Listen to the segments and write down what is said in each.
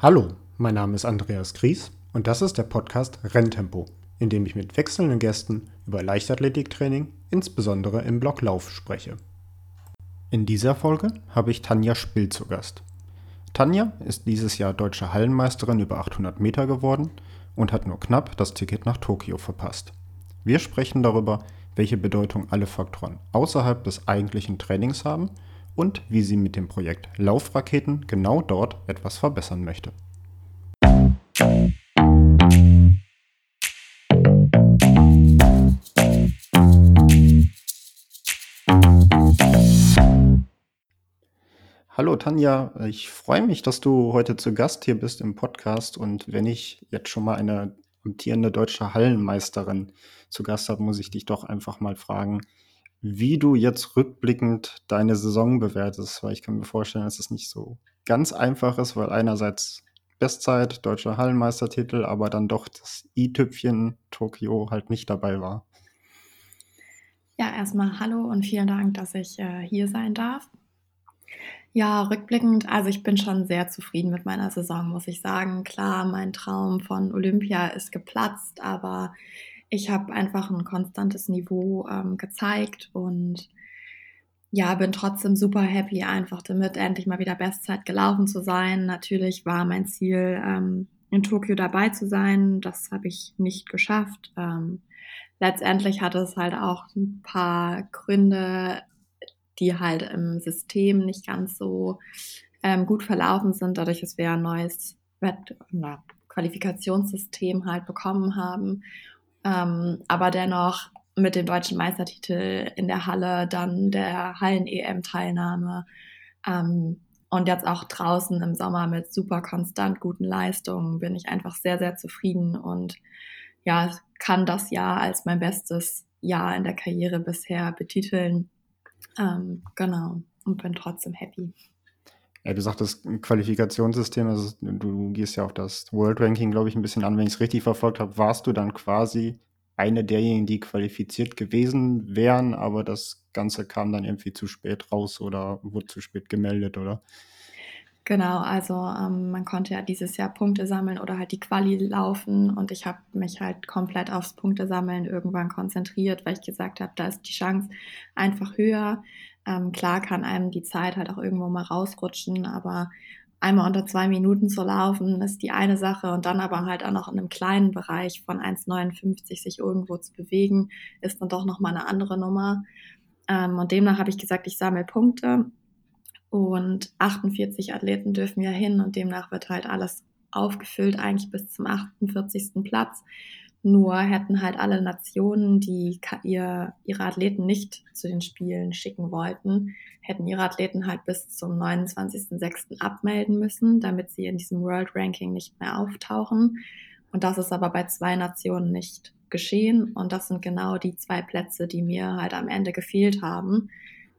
Hallo, mein Name ist Andreas Gries und das ist der Podcast Renntempo, in dem ich mit wechselnden Gästen über Leichtathletiktraining, insbesondere im Block Lauf, spreche. In dieser Folge habe ich Tanja Spill zu Gast. Tanja ist dieses Jahr deutsche Hallenmeisterin über 800 Meter geworden und hat nur knapp das Ticket nach Tokio verpasst. Wir sprechen darüber, welche Bedeutung alle Faktoren außerhalb des eigentlichen Trainings haben – und wie sie mit dem Projekt Laufraketen genau dort etwas verbessern möchte. Hallo Tanja, ich freue mich, dass du heute zu Gast hier bist im Podcast und wenn ich jetzt schon mal eine amtierende deutsche Hallenmeisterin zu Gast habe, muss ich dich doch einfach mal fragen, wie du jetzt rückblickend deine Saison bewertest, weil ich kann mir vorstellen, dass es nicht so ganz einfach ist, weil einerseits Bestzeit, deutscher Hallenmeistertitel, aber dann doch das i-Tüpfchen Tokio halt nicht dabei war. Ja, erstmal hallo und vielen Dank, dass ich äh, hier sein darf. Ja, rückblickend, also ich bin schon sehr zufrieden mit meiner Saison, muss ich sagen. Klar, mein Traum von Olympia ist geplatzt, aber ich habe einfach ein konstantes Niveau ähm, gezeigt und ja, bin trotzdem super happy, einfach damit endlich mal wieder Bestzeit gelaufen zu sein. Natürlich war mein Ziel, ähm, in Tokio dabei zu sein. Das habe ich nicht geschafft. Ähm, letztendlich hatte es halt auch ein paar Gründe, die halt im System nicht ganz so ähm, gut verlaufen sind, dadurch, dass wir ein neues Wett na, Qualifikationssystem halt bekommen haben ähm, aber dennoch mit dem deutschen Meistertitel in der Halle, dann der Hallen-EM-Teilnahme ähm, und jetzt auch draußen im Sommer mit super konstant guten Leistungen bin ich einfach sehr, sehr zufrieden und ja, kann das Jahr als mein bestes Jahr in der Karriere bisher betiteln. Ähm, genau, und bin trotzdem happy. Ja, du sagtest Qualifikationssystem, also du gehst ja auf das World Ranking, glaube ich, ein bisschen an. Wenn ich es richtig verfolgt habe, warst du dann quasi eine derjenigen, die qualifiziert gewesen wären, aber das Ganze kam dann irgendwie zu spät raus oder wurde zu spät gemeldet, oder? Genau, also ähm, man konnte ja dieses Jahr Punkte sammeln oder halt die Quali laufen und ich habe mich halt komplett aufs Punktesammeln irgendwann konzentriert, weil ich gesagt habe, da ist die Chance einfach höher. Ähm, klar kann einem die Zeit halt auch irgendwo mal rausrutschen, aber einmal unter zwei Minuten zu laufen ist die eine Sache und dann aber halt auch noch in einem kleinen Bereich von 1,59 sich irgendwo zu bewegen, ist dann doch nochmal eine andere Nummer. Ähm, und demnach habe ich gesagt, ich sammle Punkte und 48 Athleten dürfen ja hin und demnach wird halt alles aufgefüllt, eigentlich bis zum 48. Platz. Nur hätten halt alle Nationen, die ihr, ihre Athleten nicht zu den Spielen schicken wollten, hätten ihre Athleten halt bis zum 29.06. abmelden müssen, damit sie in diesem World Ranking nicht mehr auftauchen. Und das ist aber bei zwei Nationen nicht geschehen. Und das sind genau die zwei Plätze, die mir halt am Ende gefehlt haben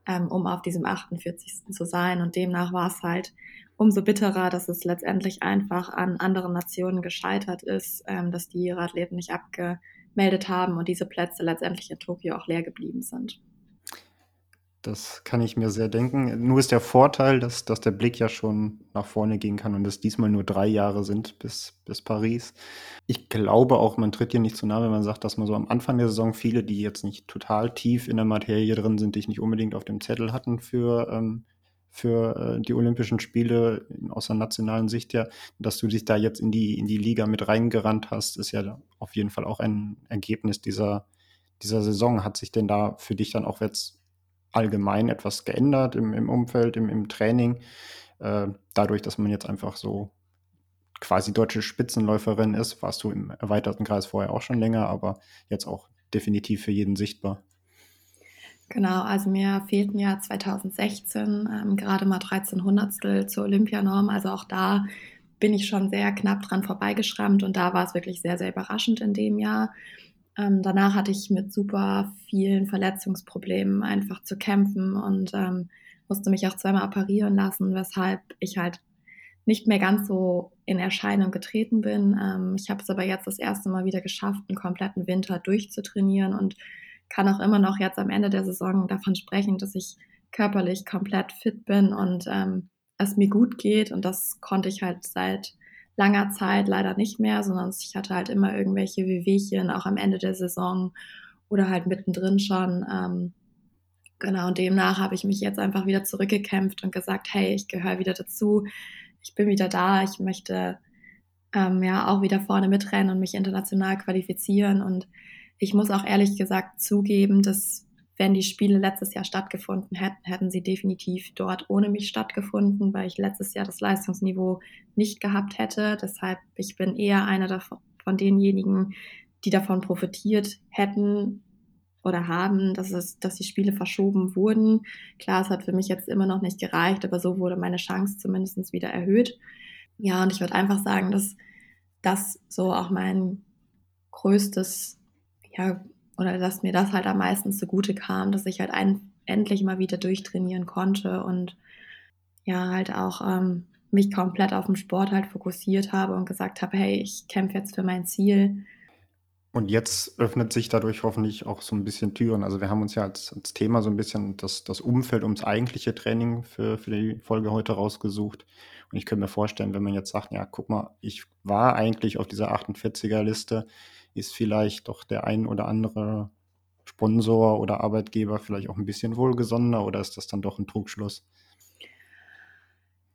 ähm, um auf diesem 48. zu sein. Und demnach war es halt umso bitterer, dass es letztendlich einfach an anderen Nationen gescheitert ist, ähm, dass die ihre Athleten nicht abgemeldet haben und diese Plätze letztendlich in Tokio auch leer geblieben sind. Das kann ich mir sehr denken. Nur ist der Vorteil, dass, dass der Blick ja schon nach vorne gehen kann und es diesmal nur drei Jahre sind bis, bis Paris. Ich glaube auch, man tritt hier nicht zu nahe, wenn man sagt, dass man so am Anfang der Saison viele, die jetzt nicht total tief in der Materie drin sind, die ich nicht unbedingt auf dem Zettel hatten für, ähm, für äh, die Olympischen Spiele aus der nationalen Sicht ja, dass du dich da jetzt in die, in die Liga mit reingerannt hast, ist ja auf jeden Fall auch ein Ergebnis dieser, dieser Saison. Hat sich denn da für dich dann auch jetzt allgemein etwas geändert im, im Umfeld, im, im Training. Äh, dadurch, dass man jetzt einfach so quasi deutsche Spitzenläuferin ist, warst du im erweiterten Kreis vorher auch schon länger, aber jetzt auch definitiv für jeden sichtbar. Genau, also mir fehlten ja 2016 ähm, gerade mal 13 Hundertstel zur Olympianorm. Also auch da bin ich schon sehr knapp dran vorbeigeschrammt und da war es wirklich sehr, sehr überraschend in dem Jahr. Ähm, danach hatte ich mit super vielen Verletzungsproblemen einfach zu kämpfen und ähm, musste mich auch zweimal operieren lassen, weshalb ich halt nicht mehr ganz so in Erscheinung getreten bin. Ähm, ich habe es aber jetzt das erste Mal wieder geschafft, einen kompletten Winter durchzutrainieren und kann auch immer noch jetzt am Ende der Saison davon sprechen, dass ich körperlich komplett fit bin und ähm, es mir gut geht. Und das konnte ich halt seit langer Zeit leider nicht mehr, sondern ich hatte halt immer irgendwelche Wehwehchen, auch am Ende der Saison oder halt mittendrin schon. Ähm, genau, und demnach habe ich mich jetzt einfach wieder zurückgekämpft und gesagt, hey, ich gehöre wieder dazu, ich bin wieder da, ich möchte ähm, ja auch wieder vorne mitrennen und mich international qualifizieren. Und ich muss auch ehrlich gesagt zugeben, dass wenn die Spiele letztes Jahr stattgefunden hätten, hätten sie definitiv dort ohne mich stattgefunden, weil ich letztes Jahr das Leistungsniveau nicht gehabt hätte. Deshalb, ich bin eher einer von denjenigen, die davon profitiert hätten oder haben, dass, es, dass die Spiele verschoben wurden. Klar, es hat für mich jetzt immer noch nicht gereicht, aber so wurde meine Chance zumindest wieder erhöht. Ja, und ich würde einfach sagen, dass das so auch mein größtes ja, oder dass mir das halt am meisten zugute kam, dass ich halt ein, endlich mal wieder durchtrainieren konnte und ja, halt auch ähm, mich komplett auf den Sport halt fokussiert habe und gesagt habe, hey, ich kämpfe jetzt für mein Ziel. Und jetzt öffnet sich dadurch hoffentlich auch so ein bisschen Türen. Also wir haben uns ja als, als Thema so ein bisschen das, das Umfeld ums eigentliche Training für, für die Folge heute rausgesucht. Und ich könnte mir vorstellen, wenn man jetzt sagt, ja, guck mal, ich war eigentlich auf dieser 48er-Liste, ist vielleicht doch der ein oder andere Sponsor oder Arbeitgeber vielleicht auch ein bisschen wohlgesonnener oder ist das dann doch ein Trugschluss?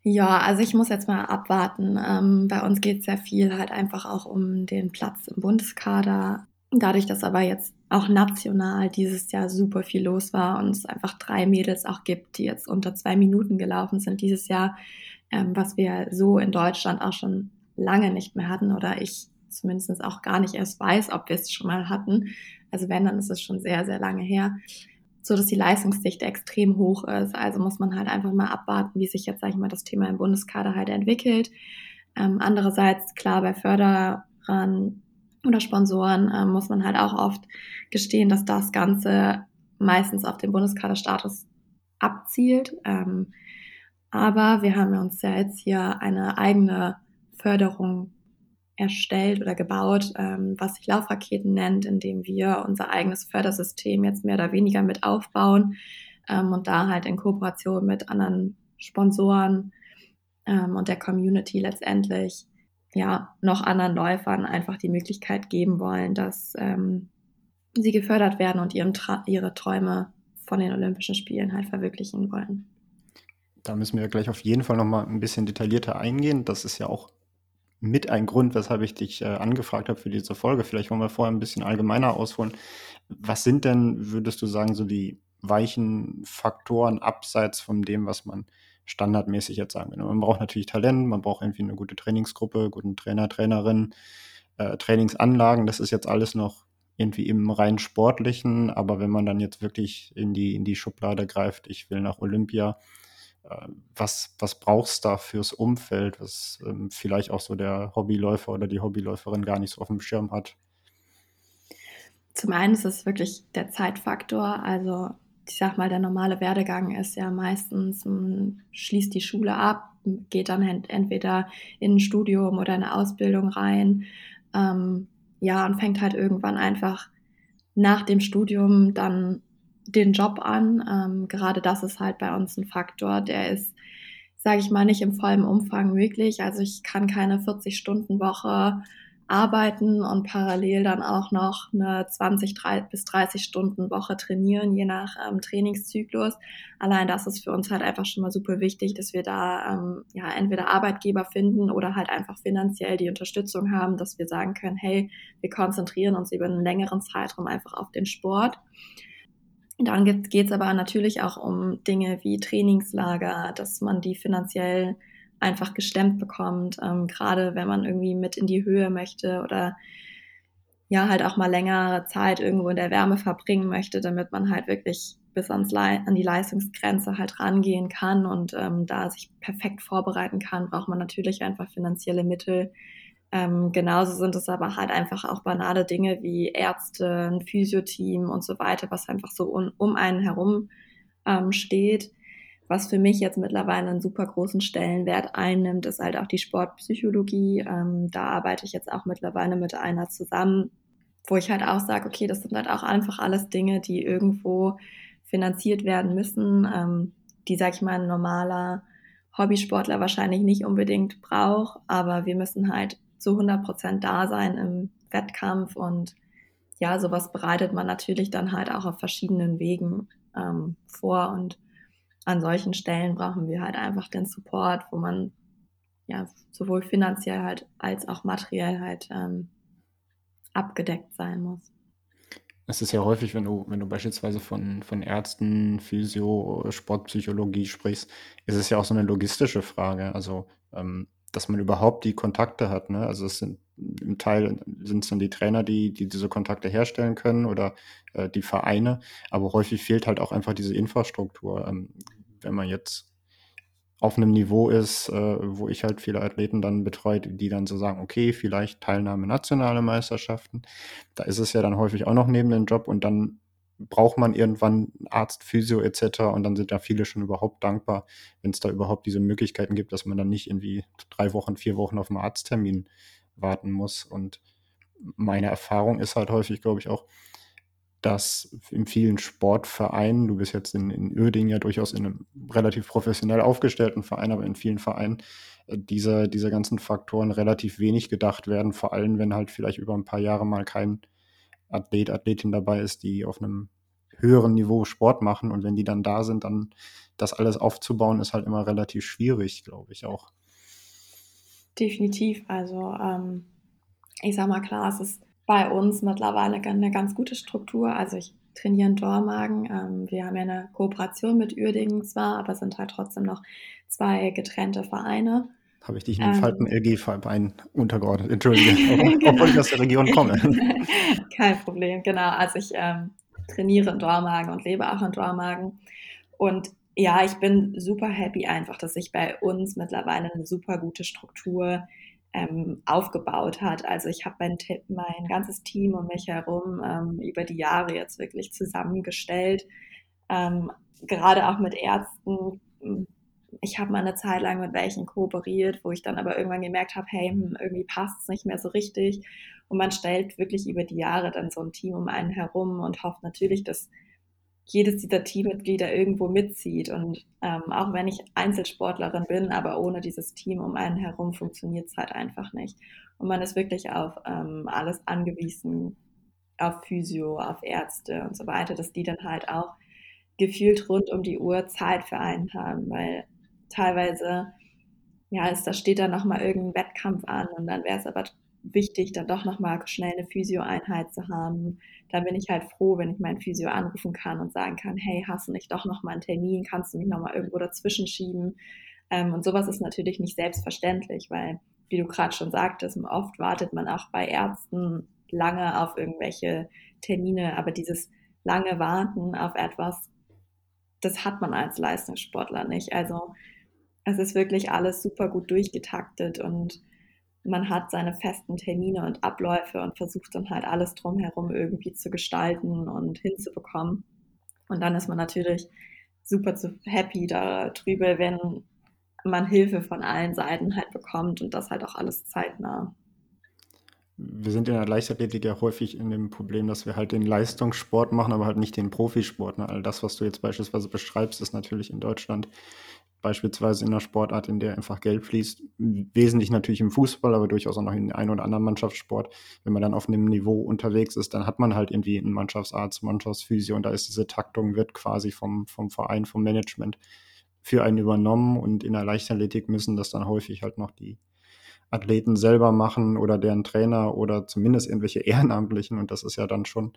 Ja, also ich muss jetzt mal abwarten. Ähm, bei uns geht es sehr viel halt einfach auch um den Platz im Bundeskader. Dadurch, dass aber jetzt auch national dieses Jahr super viel los war und es einfach drei Mädels auch gibt, die jetzt unter zwei Minuten gelaufen sind dieses Jahr, ähm, was wir so in Deutschland auch schon lange nicht mehr hatten oder ich zumindest auch gar nicht erst weiß, ob wir es schon mal hatten. Also wenn, dann ist es schon sehr, sehr lange her. So dass die Leistungsdichte extrem hoch ist. Also muss man halt einfach mal abwarten, wie sich jetzt, sag ich mal, das Thema im Bundeskader halt entwickelt. Ähm, andererseits, klar, bei Förderern oder Sponsoren ähm, muss man halt auch oft gestehen, dass das Ganze meistens auf den Bundeskaderstatus abzielt. Ähm, aber wir haben uns ja jetzt hier eine eigene Förderung erstellt oder gebaut, ähm, was sich Laufraketen nennt, indem wir unser eigenes Fördersystem jetzt mehr oder weniger mit aufbauen ähm, und da halt in Kooperation mit anderen Sponsoren ähm, und der Community letztendlich ja noch anderen Läufern einfach die Möglichkeit geben wollen, dass ähm, sie gefördert werden und ihren ihre Träume von den Olympischen Spielen halt verwirklichen wollen. Da müssen wir gleich auf jeden Fall noch mal ein bisschen detaillierter eingehen. Das ist ja auch mit ein Grund, weshalb ich dich äh, angefragt habe für diese Folge. Vielleicht wollen wir vorher ein bisschen allgemeiner ausholen. Was sind denn, würdest du sagen, so die weichen Faktoren abseits von dem, was man standardmäßig jetzt sagen will? Man braucht natürlich Talent, man braucht irgendwie eine gute Trainingsgruppe, guten Trainer, Trainerin, äh, Trainingsanlagen. Das ist jetzt alles noch irgendwie im rein sportlichen, aber wenn man dann jetzt wirklich in die, in die Schublade greift, ich will nach Olympia, was, was brauchst du da fürs Umfeld, was ähm, vielleicht auch so der Hobbyläufer oder die Hobbyläuferin gar nicht so auf dem Schirm hat? Zum einen ist es wirklich der Zeitfaktor. Also ich sag mal, der normale Werdegang ist ja meistens, man schließt die Schule ab, geht dann entweder in ein Studium oder eine Ausbildung rein. Ähm, ja, und fängt halt irgendwann einfach nach dem Studium dann den Job an. Ähm, gerade das ist halt bei uns ein Faktor, der ist, sage ich mal, nicht im vollen Umfang möglich. Also ich kann keine 40-Stunden-Woche arbeiten und parallel dann auch noch eine 20 bis 30 Stunden Woche trainieren, je nach ähm, Trainingszyklus. Allein das ist für uns halt einfach schon mal super wichtig, dass wir da ähm, ja entweder Arbeitgeber finden oder halt einfach finanziell die Unterstützung haben, dass wir sagen können, hey, wir konzentrieren uns über einen längeren Zeitraum einfach auf den Sport. Dann geht es aber natürlich auch um Dinge wie Trainingslager, dass man die finanziell einfach gestemmt bekommt, ähm, gerade wenn man irgendwie mit in die Höhe möchte oder ja, halt auch mal längere Zeit irgendwo in der Wärme verbringen möchte, damit man halt wirklich bis ans Le an die Leistungsgrenze halt rangehen kann und ähm, da sich perfekt vorbereiten kann, braucht man natürlich einfach finanzielle Mittel, ähm, genauso sind es aber halt einfach auch banale Dinge wie Ärzte, ein Physioteam und so weiter, was einfach so um, um einen herum ähm, steht. Was für mich jetzt mittlerweile einen super großen Stellenwert einnimmt, ist halt auch die Sportpsychologie. Ähm, da arbeite ich jetzt auch mittlerweile mit einer zusammen, wo ich halt auch sage, okay, das sind halt auch einfach alles Dinge, die irgendwo finanziert werden müssen, ähm, die, sag ich mal, ein normaler Hobbysportler wahrscheinlich nicht unbedingt braucht, aber wir müssen halt zu 100 Prozent da sein im Wettkampf und ja, sowas bereitet man natürlich dann halt auch auf verschiedenen Wegen ähm, vor und an solchen Stellen brauchen wir halt einfach den Support, wo man ja sowohl finanziell halt als auch materiell halt ähm, abgedeckt sein muss. Es ist ja häufig, wenn du, wenn du beispielsweise von, von Ärzten, Physio, Sportpsychologie sprichst, ist es ja auch so eine logistische Frage. Also, ähm, dass man überhaupt die Kontakte hat. Ne? Also es sind im Teil sind es dann die Trainer, die, die diese Kontakte herstellen können oder äh, die Vereine, aber häufig fehlt halt auch einfach diese Infrastruktur. Ähm, wenn man jetzt auf einem Niveau ist, äh, wo ich halt viele Athleten dann betreut, die dann so sagen, okay, vielleicht Teilnahme nationale Meisterschaften. Da ist es ja dann häufig auch noch neben dem Job und dann braucht man irgendwann Arzt, Physio etc. Und dann sind ja viele schon überhaupt dankbar, wenn es da überhaupt diese Möglichkeiten gibt, dass man dann nicht irgendwie drei Wochen, vier Wochen auf einen Arzttermin warten muss. Und meine Erfahrung ist halt häufig, glaube ich, auch, dass in vielen Sportvereinen, du bist jetzt in, in Uerdingen ja durchaus in einem relativ professionell aufgestellten Verein, aber in vielen Vereinen äh, diese, diese ganzen Faktoren relativ wenig gedacht werden, vor allem wenn halt vielleicht über ein paar Jahre mal kein Athlet, Athletin dabei ist, die auf einem höheren Niveau Sport machen und wenn die dann da sind, dann das alles aufzubauen, ist halt immer relativ schwierig, glaube ich auch. Definitiv, also ähm, ich sag mal klar, es ist bei uns mittlerweile eine ganz gute Struktur. Also ich trainiere in Dormagen. Ähm, wir haben ja eine Kooperation mit Uerdingen zwar, aber sind halt trotzdem noch zwei getrennte Vereine. Habe ich dich in den ähm, falten LG-Verein untergeordnet. Entschuldige, obwohl ich aus der Region komme. Kein Problem, genau. Also ich ähm, trainiere in Dormagen und lebe auch in Dormagen. Und ja, ich bin super happy einfach, dass ich bei uns mittlerweile eine super gute Struktur ähm, aufgebaut hat. Also ich habe mein, mein ganzes Team um mich herum ähm, über die Jahre jetzt wirklich zusammengestellt. Ähm, gerade auch mit Ärzten. Ich habe mal eine Zeit lang mit welchen kooperiert, wo ich dann aber irgendwann gemerkt habe, hey, hm, irgendwie passt es nicht mehr so richtig. Und man stellt wirklich über die Jahre dann so ein Team um einen herum und hofft natürlich, dass jedes dieser Teammitglieder irgendwo mitzieht. Und ähm, auch wenn ich Einzelsportlerin bin, aber ohne dieses Team um einen herum funktioniert es halt einfach nicht. Und man ist wirklich auf ähm, alles angewiesen, auf Physio, auf Ärzte und so weiter, dass die dann halt auch gefühlt rund um die Uhr Zeit für einen haben, weil teilweise, ja, ist, da steht dann nochmal irgendein Wettkampf an und dann wäre es aber wichtig, dann doch nochmal schnell eine Physio-Einheit zu haben. Da bin ich halt froh, wenn ich meinen Physio anrufen kann und sagen kann, hey, hast du nicht doch nochmal einen Termin? Kannst du mich nochmal irgendwo dazwischen schieben? Ähm, und sowas ist natürlich nicht selbstverständlich, weil, wie du gerade schon sagtest, oft wartet man auch bei Ärzten lange auf irgendwelche Termine, aber dieses lange Warten auf etwas, das hat man als Leistungssportler nicht. Also es ist wirklich alles super gut durchgetaktet und man hat seine festen Termine und Abläufe und versucht dann halt alles drumherum irgendwie zu gestalten und hinzubekommen. Und dann ist man natürlich super zu happy darüber, wenn man Hilfe von allen Seiten halt bekommt und das halt auch alles zeitnah. Wir sind in der Leichtathletik ja häufig in dem Problem, dass wir halt den Leistungssport machen, aber halt nicht den Profisport. Ne? All das, was du jetzt beispielsweise beschreibst, ist natürlich in Deutschland beispielsweise in einer Sportart, in der einfach Geld fließt, wesentlich natürlich im Fußball, aber durchaus auch noch in einem oder anderen Mannschaftssport. Wenn man dann auf einem Niveau unterwegs ist, dann hat man halt irgendwie einen Mannschaftsarzt, Mannschaftsphysio und da ist diese Taktung, wird quasi vom, vom Verein, vom Management für einen übernommen und in der Leichtathletik müssen das dann häufig halt noch die Athleten selber machen oder deren Trainer oder zumindest irgendwelche Ehrenamtlichen und das ist ja dann schon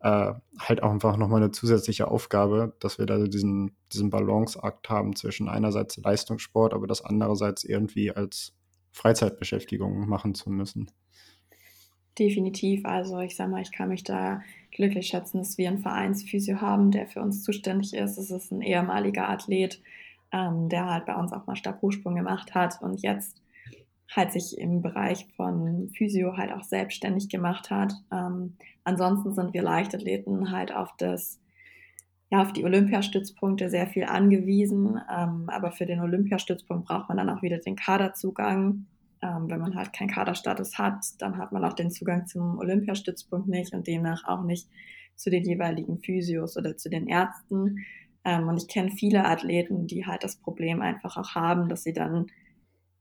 äh, halt auch einfach nochmal eine zusätzliche Aufgabe, dass wir da diesen, diesen Balanceakt haben zwischen einerseits Leistungssport, aber das andererseits irgendwie als Freizeitbeschäftigung machen zu müssen. Definitiv. Also ich sage mal, ich kann mich da glücklich schätzen, dass wir einen Vereinsphysio haben, der für uns zuständig ist. Es ist ein ehemaliger Athlet, ähm, der halt bei uns auch mal Stabhochsprung gemacht hat und jetzt halt sich im Bereich von Physio halt auch selbstständig gemacht hat. Ähm, ansonsten sind wir Leichtathleten halt auf das, ja, auf die Olympiastützpunkte sehr viel angewiesen. Ähm, aber für den Olympiastützpunkt braucht man dann auch wieder den Kaderzugang. Ähm, wenn man halt keinen Kaderstatus hat, dann hat man auch den Zugang zum Olympiastützpunkt nicht und demnach auch nicht zu den jeweiligen Physios oder zu den Ärzten. Ähm, und ich kenne viele Athleten, die halt das Problem einfach auch haben, dass sie dann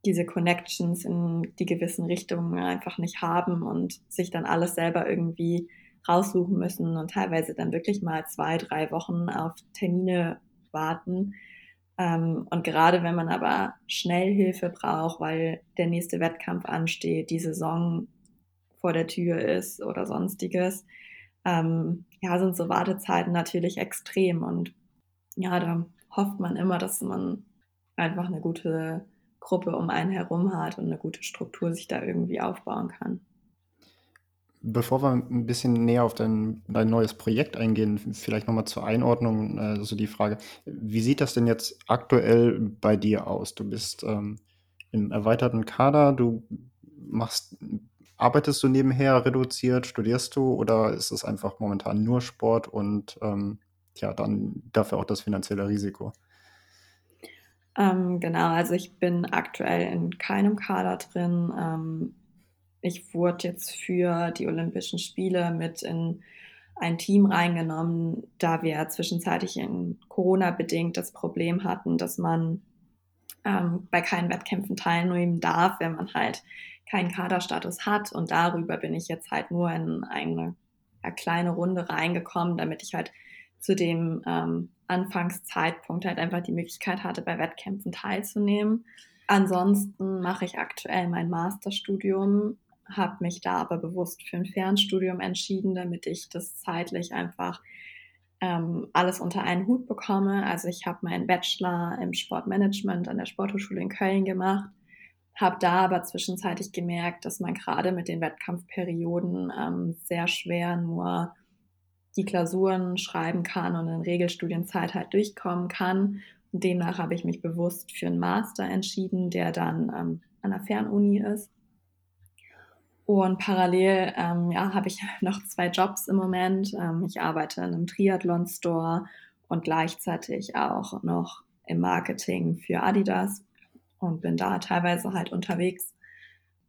diese Connections in die gewissen Richtungen einfach nicht haben und sich dann alles selber irgendwie raussuchen müssen und teilweise dann wirklich mal zwei, drei Wochen auf Termine warten. Ähm, und gerade wenn man aber schnell Hilfe braucht, weil der nächste Wettkampf ansteht, die Saison vor der Tür ist oder sonstiges, ähm, ja, sind so Wartezeiten natürlich extrem. Und ja, da hofft man immer, dass man einfach eine gute Gruppe um einen herum hat und eine gute Struktur sich da irgendwie aufbauen kann. Bevor wir ein bisschen näher auf dein, dein neues Projekt eingehen, vielleicht nochmal zur Einordnung, also die Frage, wie sieht das denn jetzt aktuell bei dir aus? Du bist ähm, im erweiterten Kader, du machst, arbeitest du nebenher reduziert, studierst du oder ist es einfach momentan nur Sport und ähm, ja, dann dafür auch das finanzielle Risiko? Ähm, genau, also ich bin aktuell in keinem Kader drin. Ähm, ich wurde jetzt für die Olympischen Spiele mit in ein Team reingenommen, da wir zwischenzeitlich in Corona bedingt das Problem hatten, dass man ähm, bei keinen Wettkämpfen teilnehmen darf, wenn man halt keinen Kaderstatus hat. Und darüber bin ich jetzt halt nur in eine, eine kleine Runde reingekommen, damit ich halt zu dem ähm, Anfangszeitpunkt halt einfach die Möglichkeit hatte, bei Wettkämpfen teilzunehmen. Ansonsten mache ich aktuell mein Masterstudium, habe mich da aber bewusst für ein Fernstudium entschieden, damit ich das zeitlich einfach ähm, alles unter einen Hut bekomme. Also ich habe meinen Bachelor im Sportmanagement an der Sporthochschule in Köln gemacht, habe da aber zwischenzeitlich gemerkt, dass man gerade mit den Wettkampfperioden ähm, sehr schwer nur die Klausuren schreiben kann und in Regelstudienzeit halt durchkommen kann. Und demnach habe ich mich bewusst für einen Master entschieden, der dann ähm, an der Fernuni ist. Und parallel ähm, ja, habe ich noch zwei Jobs im Moment. Ähm, ich arbeite in einem Triathlon-Store und gleichzeitig auch noch im Marketing für Adidas und bin da teilweise halt unterwegs,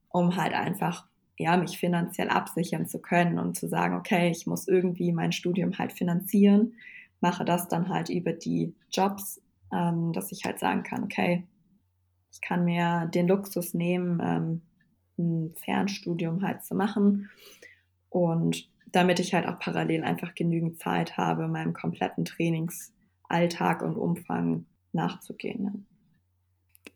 um halt einfach ja, mich finanziell absichern zu können und zu sagen, okay, ich muss irgendwie mein Studium halt finanzieren, mache das dann halt über die Jobs, ähm, dass ich halt sagen kann, okay, ich kann mir den Luxus nehmen, ähm, ein Fernstudium halt zu machen und damit ich halt auch parallel einfach genügend Zeit habe, meinem kompletten Trainingsalltag und Umfang nachzugehen.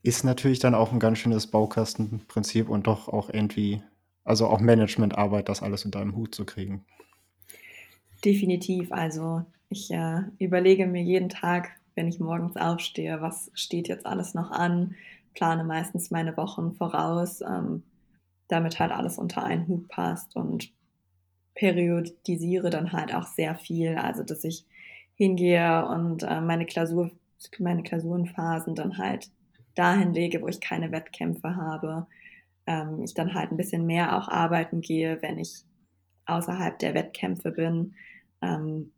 Ist natürlich dann auch ein ganz schönes Baukastenprinzip und doch auch irgendwie also auch Managementarbeit, das alles unter einem Hut zu kriegen. Definitiv. Also ich äh, überlege mir jeden Tag, wenn ich morgens aufstehe, was steht jetzt alles noch an, plane meistens meine Wochen voraus, ähm, damit halt alles unter einen Hut passt und periodisiere dann halt auch sehr viel. Also dass ich hingehe und äh, meine Klausur, meine Klausurenphasen dann halt dahin lege, wo ich keine Wettkämpfe habe ähm, ich dann halt ein bisschen mehr auch arbeiten gehe, wenn ich außerhalb der Wettkämpfe bin. Ähm,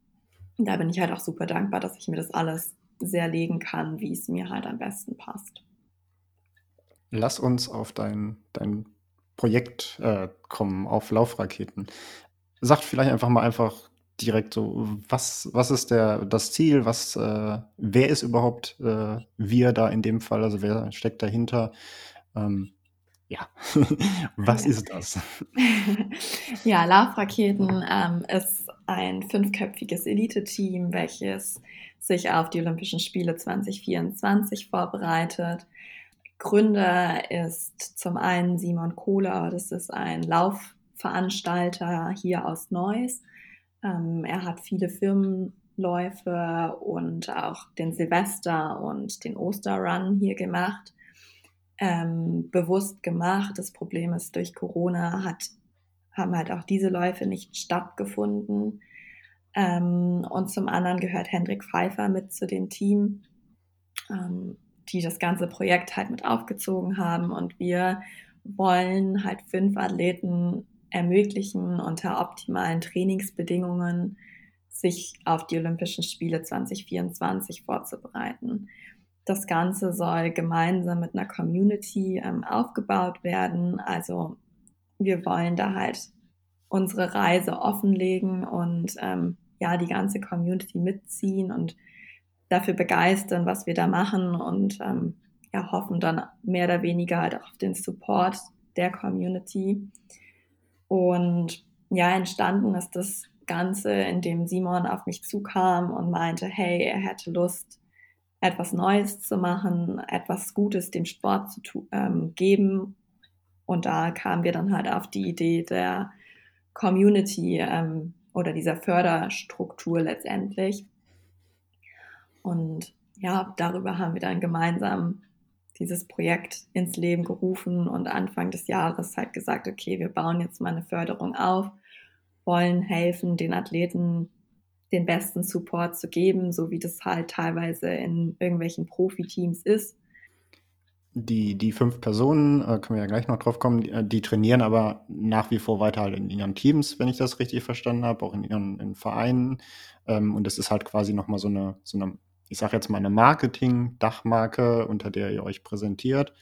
da bin ich halt auch super dankbar, dass ich mir das alles sehr legen kann, wie es mir halt am besten passt. Lass uns auf dein, dein Projekt äh, kommen, auf Laufraketen. Sag vielleicht einfach mal einfach direkt so, was, was ist der, das Ziel, was, äh, wer ist überhaupt äh, wir da in dem Fall, also wer steckt dahinter? Ähm, ja, was ist das? ja, Laufraketen ähm, ist ein fünfköpfiges Elite-Team, welches sich auf die Olympischen Spiele 2024 vorbereitet. Gründer ist zum einen Simon Kohler, das ist ein Laufveranstalter hier aus Neuss. Ähm, er hat viele Firmenläufe und auch den Silvester und den Osterrun hier gemacht ähm, bewusst gemacht. Das Problem ist, durch Corona hat, haben halt auch diese Läufe nicht stattgefunden. Ähm, und zum anderen gehört Hendrik Pfeiffer mit zu dem Team, ähm, die das ganze Projekt halt mit aufgezogen haben. Und wir wollen halt fünf Athleten ermöglichen, unter optimalen Trainingsbedingungen sich auf die Olympischen Spiele 2024 vorzubereiten. Das Ganze soll gemeinsam mit einer Community ähm, aufgebaut werden. Also wir wollen da halt unsere Reise offenlegen und ähm, ja die ganze Community mitziehen und dafür begeistern, was wir da machen und ähm, ja, hoffen dann mehr oder weniger halt auf den Support der Community. Und ja, entstanden ist das Ganze, indem Simon auf mich zukam und meinte, hey, er hätte Lust, etwas Neues zu machen, etwas Gutes dem Sport zu ähm, geben. Und da kamen wir dann halt auf die Idee der Community ähm, oder dieser Förderstruktur letztendlich. Und ja, darüber haben wir dann gemeinsam dieses Projekt ins Leben gerufen und Anfang des Jahres halt gesagt, okay, wir bauen jetzt mal eine Förderung auf, wollen helfen, den Athleten den besten Support zu geben, so wie das halt teilweise in irgendwelchen Profiteams ist. Die, die fünf Personen, äh, können wir ja gleich noch drauf kommen, die, äh, die, trainieren aber nach wie vor weiter halt in ihren Teams, wenn ich das richtig verstanden habe, auch in ihren in Vereinen. Ähm, und das ist halt quasi nochmal so eine, so eine ich sage jetzt mal eine Marketing-Dachmarke, unter der ihr euch präsentiert.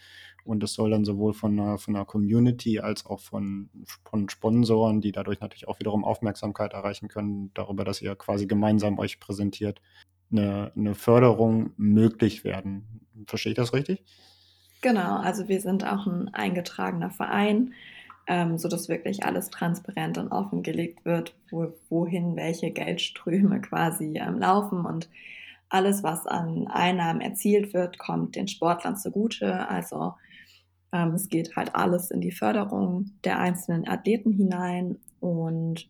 Und es soll dann sowohl von einer, von einer Community als auch von, von Sponsoren, die dadurch natürlich auch wiederum Aufmerksamkeit erreichen können, darüber, dass ihr quasi gemeinsam euch präsentiert, eine, eine Förderung möglich werden. Verstehe ich das richtig? Genau, also wir sind auch ein eingetragener Verein, ähm, sodass wirklich alles transparent und offengelegt wird, wo, wohin welche Geldströme quasi ähm, laufen und alles, was an Einnahmen erzielt wird, kommt den Sportlern zugute. Also ähm, es geht halt alles in die Förderung der einzelnen Athleten hinein und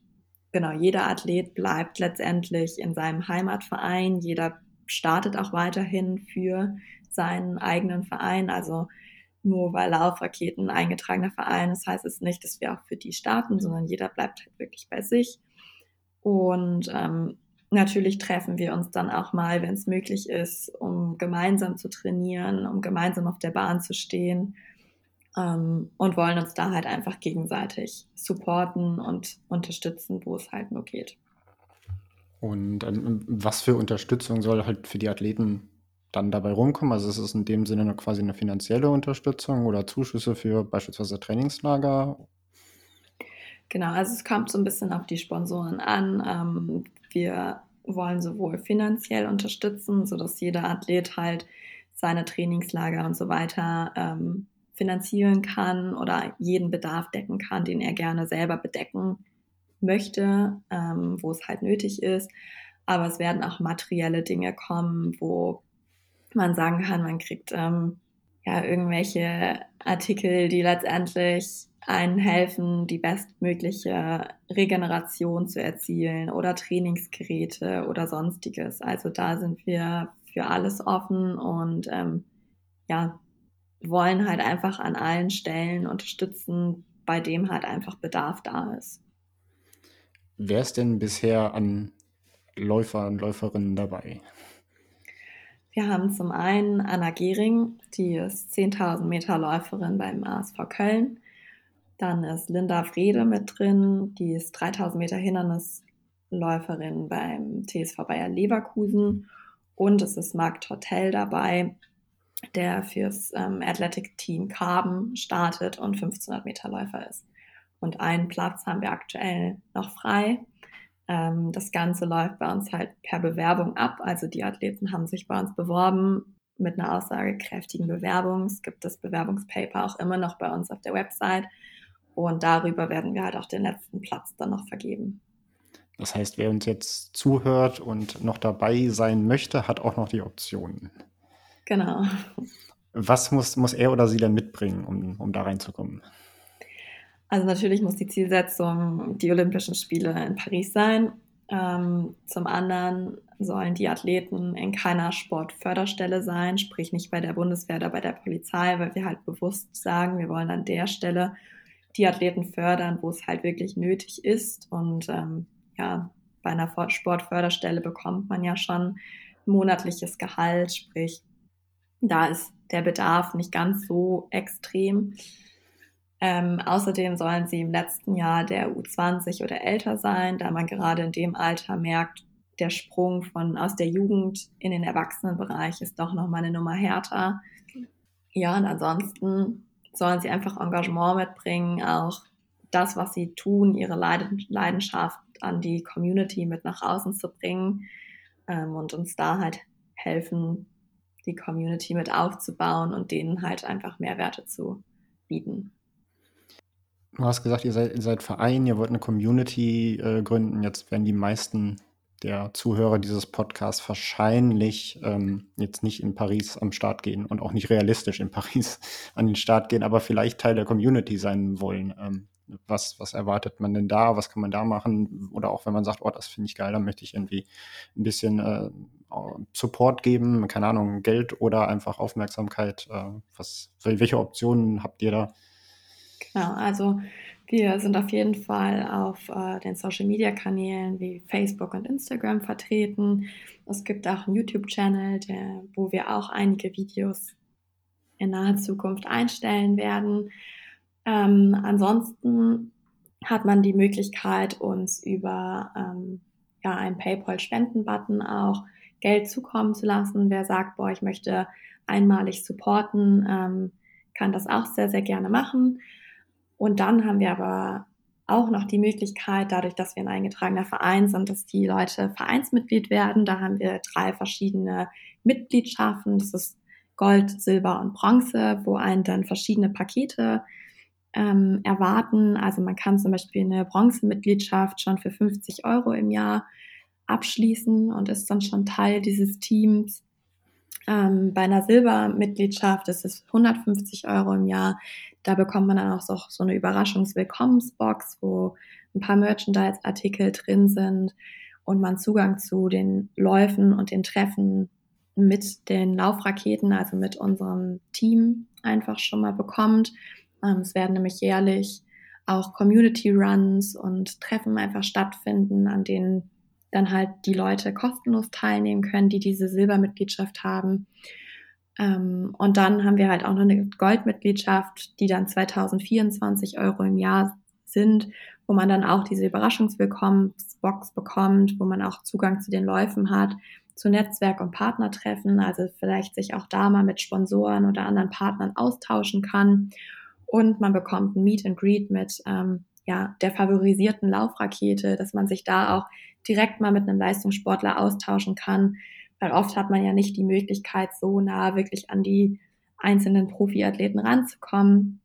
genau, jeder Athlet bleibt letztendlich in seinem Heimatverein. Jeder startet auch weiterhin für seinen eigenen Verein. Also nur weil Laufraketen ein eingetragener Verein ist, heißt es nicht, dass wir auch für die starten, sondern jeder bleibt halt wirklich bei sich. Und ähm, Natürlich treffen wir uns dann auch mal, wenn es möglich ist, um gemeinsam zu trainieren, um gemeinsam auf der Bahn zu stehen ähm, und wollen uns da halt einfach gegenseitig supporten und unterstützen, wo es halt nur geht. Und ähm, was für Unterstützung soll halt für die Athleten dann dabei rumkommen? Also ist es in dem Sinne quasi eine finanzielle Unterstützung oder Zuschüsse für beispielsweise Trainingslager? Genau, also es kommt so ein bisschen auf die Sponsoren an. Ähm, wir wollen sowohl finanziell unterstützen, sodass jeder Athlet halt seine Trainingslager und so weiter ähm, finanzieren kann oder jeden Bedarf decken kann, den er gerne selber bedecken möchte, ähm, wo es halt nötig ist. Aber es werden auch materielle Dinge kommen, wo man sagen kann, man kriegt ähm, ja irgendwelche Artikel, die letztendlich einen helfen, die bestmögliche Regeneration zu erzielen oder Trainingsgeräte oder sonstiges. Also da sind wir für alles offen und ähm, ja, wollen halt einfach an allen Stellen unterstützen, bei dem halt einfach Bedarf da ist. Wer ist denn bisher an Läufer und Läuferinnen dabei? Wir haben zum einen Anna Gehring, die ist 10.000 Meter Läuferin beim ASV Köln. Dann ist Linda Frede mit drin, die ist 3000 Meter Hindernisläuferin beim TSV Bayer Leverkusen. Und es ist Marc Tortell dabei, der fürs ähm, Athletic Team Carbon startet und 1500 Meter Läufer ist. Und einen Platz haben wir aktuell noch frei. Ähm, das Ganze läuft bei uns halt per Bewerbung ab. Also die Athleten haben sich bei uns beworben mit einer aussagekräftigen Bewerbung. Es gibt das Bewerbungspaper auch immer noch bei uns auf der Website. Und darüber werden wir halt auch den letzten Platz dann noch vergeben. Das heißt, wer uns jetzt zuhört und noch dabei sein möchte, hat auch noch die Optionen. Genau. Was muss, muss er oder sie dann mitbringen, um, um da reinzukommen? Also natürlich muss die Zielsetzung die Olympischen Spiele in Paris sein. Ähm, zum anderen sollen die Athleten in keiner Sportförderstelle sein, sprich nicht bei der Bundeswehr oder bei der Polizei, weil wir halt bewusst sagen, wir wollen an der Stelle die Athleten fördern, wo es halt wirklich nötig ist. Und ähm, ja, bei einer Sportförderstelle bekommt man ja schon monatliches Gehalt, sprich, da ist der Bedarf nicht ganz so extrem. Ähm, außerdem sollen sie im letzten Jahr der U20 oder älter sein, da man gerade in dem Alter merkt, der Sprung von aus der Jugend in den Erwachsenenbereich ist doch nochmal eine Nummer härter. Ja, und ansonsten sollen sie einfach Engagement mitbringen, auch das, was sie tun, ihre Leidenschaft an die Community mit nach außen zu bringen ähm, und uns da halt helfen, die Community mit aufzubauen und denen halt einfach Mehrwerte zu bieten. Du hast gesagt, ihr seid, ihr seid Verein, ihr wollt eine Community äh, gründen. Jetzt werden die meisten der Zuhörer dieses Podcasts wahrscheinlich ähm, jetzt nicht in Paris am Start gehen und auch nicht realistisch in Paris an den Start gehen, aber vielleicht Teil der Community sein wollen. Ähm, was, was erwartet man denn da? Was kann man da machen? Oder auch wenn man sagt, oh, das finde ich geil, dann möchte ich irgendwie ein bisschen äh, Support geben, keine Ahnung, Geld oder einfach Aufmerksamkeit. Äh, was, welche Optionen habt ihr da? Genau, also wir sind auf jeden Fall auf äh, den Social-Media-Kanälen wie Facebook und Instagram vertreten. Es gibt auch einen YouTube-Channel, wo wir auch einige Videos in naher Zukunft einstellen werden. Ähm, ansonsten hat man die Möglichkeit, uns über ähm, ja, einen PayPal-Spenden-Button auch Geld zukommen zu lassen. Wer sagt, boah, ich möchte einmalig supporten, ähm, kann das auch sehr, sehr gerne machen. Und dann haben wir aber auch noch die Möglichkeit, dadurch, dass wir ein eingetragener Verein sind, dass die Leute Vereinsmitglied werden. Da haben wir drei verschiedene Mitgliedschaften. Das ist Gold, Silber und Bronze, wo einen dann verschiedene Pakete ähm, erwarten. Also man kann zum Beispiel eine Bronzemitgliedschaft schon für 50 Euro im Jahr abschließen und ist dann schon Teil dieses Teams. Ähm, bei einer Silbermitgliedschaft ist es 150 Euro im Jahr. Da bekommt man dann auch so, so eine Überraschungswillkommensbox, wo ein paar Merchandise-Artikel drin sind und man Zugang zu den Läufen und den Treffen mit den Laufraketen, also mit unserem Team einfach schon mal bekommt. Ähm, es werden nämlich jährlich auch Community Runs und Treffen einfach stattfinden, an denen dann halt die Leute kostenlos teilnehmen können, die diese Silbermitgliedschaft haben. Ähm, und dann haben wir halt auch noch eine Goldmitgliedschaft, die dann 2024 Euro im Jahr sind, wo man dann auch diese Überraschungswillkommensbox bekommt, wo man auch Zugang zu den Läufen hat, zu Netzwerk- und Partnertreffen, also vielleicht sich auch da mal mit Sponsoren oder anderen Partnern austauschen kann. Und man bekommt ein Meet and Greet mit ähm, ja, der favorisierten Laufrakete, dass man sich da auch direkt mal mit einem Leistungssportler austauschen kann, weil oft hat man ja nicht die Möglichkeit, so nah wirklich an die einzelnen Profiathleten ranzukommen,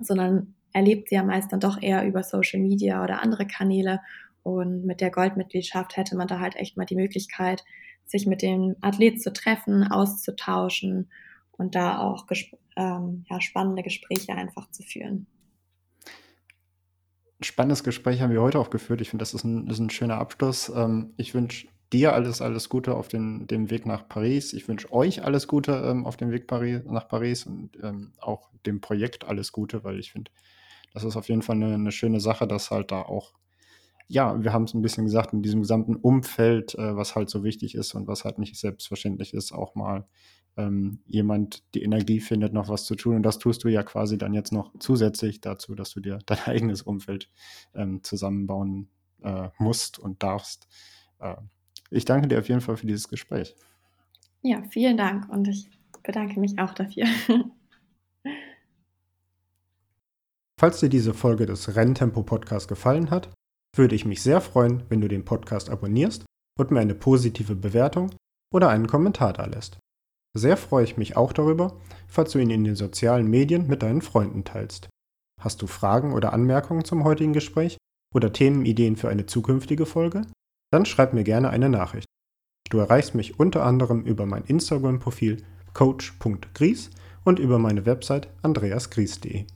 sondern erlebt sie ja meist dann doch eher über Social Media oder andere Kanäle. Und mit der Goldmitgliedschaft hätte man da halt echt mal die Möglichkeit, sich mit dem Athlet zu treffen, auszutauschen und da auch ähm, ja, spannende Gespräche einfach zu führen. Spannendes Gespräch haben wir heute auch geführt. Ich finde, das ist ein, ist ein schöner Abschluss. Ähm, ich wünsche dir alles, alles Gute auf den, dem Weg nach Paris. Ich wünsche euch alles Gute ähm, auf dem Weg Paris, nach Paris und ähm, auch dem Projekt alles Gute, weil ich finde, das ist auf jeden Fall eine, eine, schöne Sache, dass halt da auch, ja, wir haben es ein bisschen gesagt, in diesem gesamten Umfeld, äh, was halt so wichtig ist und was halt nicht selbstverständlich ist, auch mal ähm, jemand die Energie findet, noch was zu tun. Und das tust du ja quasi dann jetzt noch zusätzlich dazu, dass du dir dein eigenes Umfeld ähm, zusammenbauen äh, musst und darfst. Äh, ich danke dir auf jeden Fall für dieses Gespräch. Ja, vielen Dank und ich bedanke mich auch dafür. Falls dir diese Folge des Renntempo Podcasts gefallen hat, würde ich mich sehr freuen, wenn du den Podcast abonnierst und mir eine positive Bewertung oder einen Kommentar da lässt. Sehr freue ich mich auch darüber, falls du ihn in den sozialen Medien mit deinen Freunden teilst. Hast du Fragen oder Anmerkungen zum heutigen Gespräch oder Themenideen für eine zukünftige Folge? dann schreib mir gerne eine Nachricht. Du erreichst mich unter anderem über mein Instagram-Profil coach.gries und über meine Website andreasgries.de.